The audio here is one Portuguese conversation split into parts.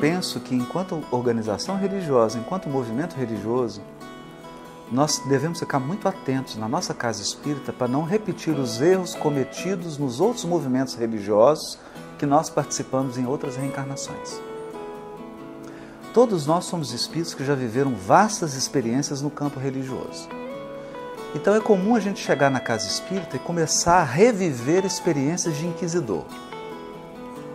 penso que enquanto organização religiosa, enquanto movimento religioso, nós devemos ficar muito atentos na nossa casa espírita para não repetir os erros cometidos nos outros movimentos religiosos que nós participamos em outras reencarnações. Todos nós somos espíritos que já viveram vastas experiências no campo religioso. Então é comum a gente chegar na casa espírita e começar a reviver experiências de inquisidor.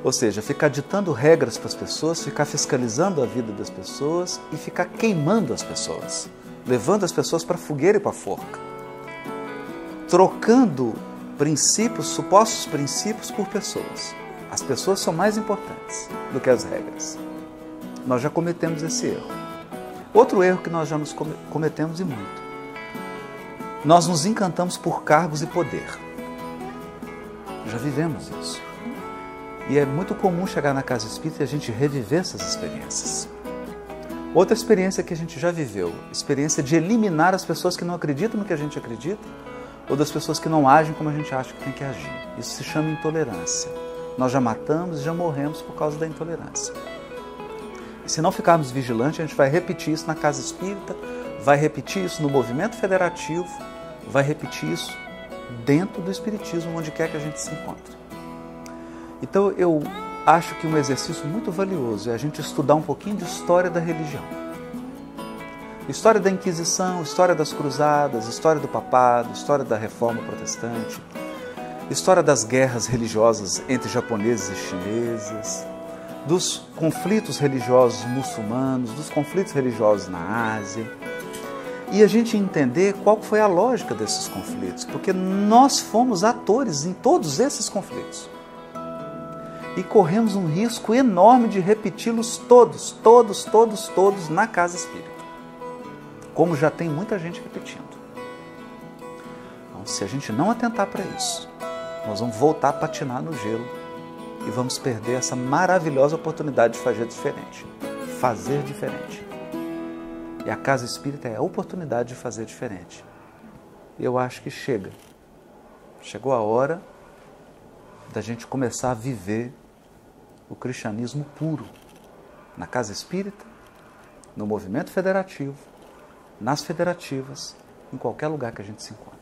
Ou seja, ficar ditando regras para as pessoas, ficar fiscalizando a vida das pessoas e ficar queimando as pessoas levando as pessoas para a fogueira e para a forca, trocando princípios, supostos princípios, por pessoas. As pessoas são mais importantes do que as regras. Nós já cometemos esse erro. Outro erro que nós já nos cometemos e muito. Nós nos encantamos por cargos e poder. Já vivemos isso. E é muito comum chegar na casa espírita e a gente reviver essas experiências. Outra experiência que a gente já viveu, experiência de eliminar as pessoas que não acreditam no que a gente acredita ou das pessoas que não agem como a gente acha que tem que agir. Isso se chama intolerância. Nós já matamos e já morremos por causa da intolerância. E se não ficarmos vigilantes, a gente vai repetir isso na casa espírita, vai repetir isso no movimento federativo, vai repetir isso dentro do espiritismo, onde quer que a gente se encontre. Então eu acho que um exercício muito valioso é a gente estudar um pouquinho de história da religião. História da Inquisição, história das Cruzadas, história do Papado, história da Reforma Protestante, história das guerras religiosas entre japoneses e chineses, dos conflitos religiosos muçulmanos, dos conflitos religiosos na Ásia. E a gente entender qual foi a lógica desses conflitos, porque nós fomos atores em todos esses conflitos e corremos um risco enorme de repeti-los todos, todos, todos, todos na casa espírita. Como já tem muita gente repetindo. Então, se a gente não atentar para isso, nós vamos voltar a patinar no gelo e vamos perder essa maravilhosa oportunidade de fazer diferente. Fazer diferente. E a casa espírita é a oportunidade de fazer diferente. Eu acho que chega. Chegou a hora da gente começar a viver o cristianismo puro na casa espírita, no movimento federativo, nas federativas, em qualquer lugar que a gente se encontre.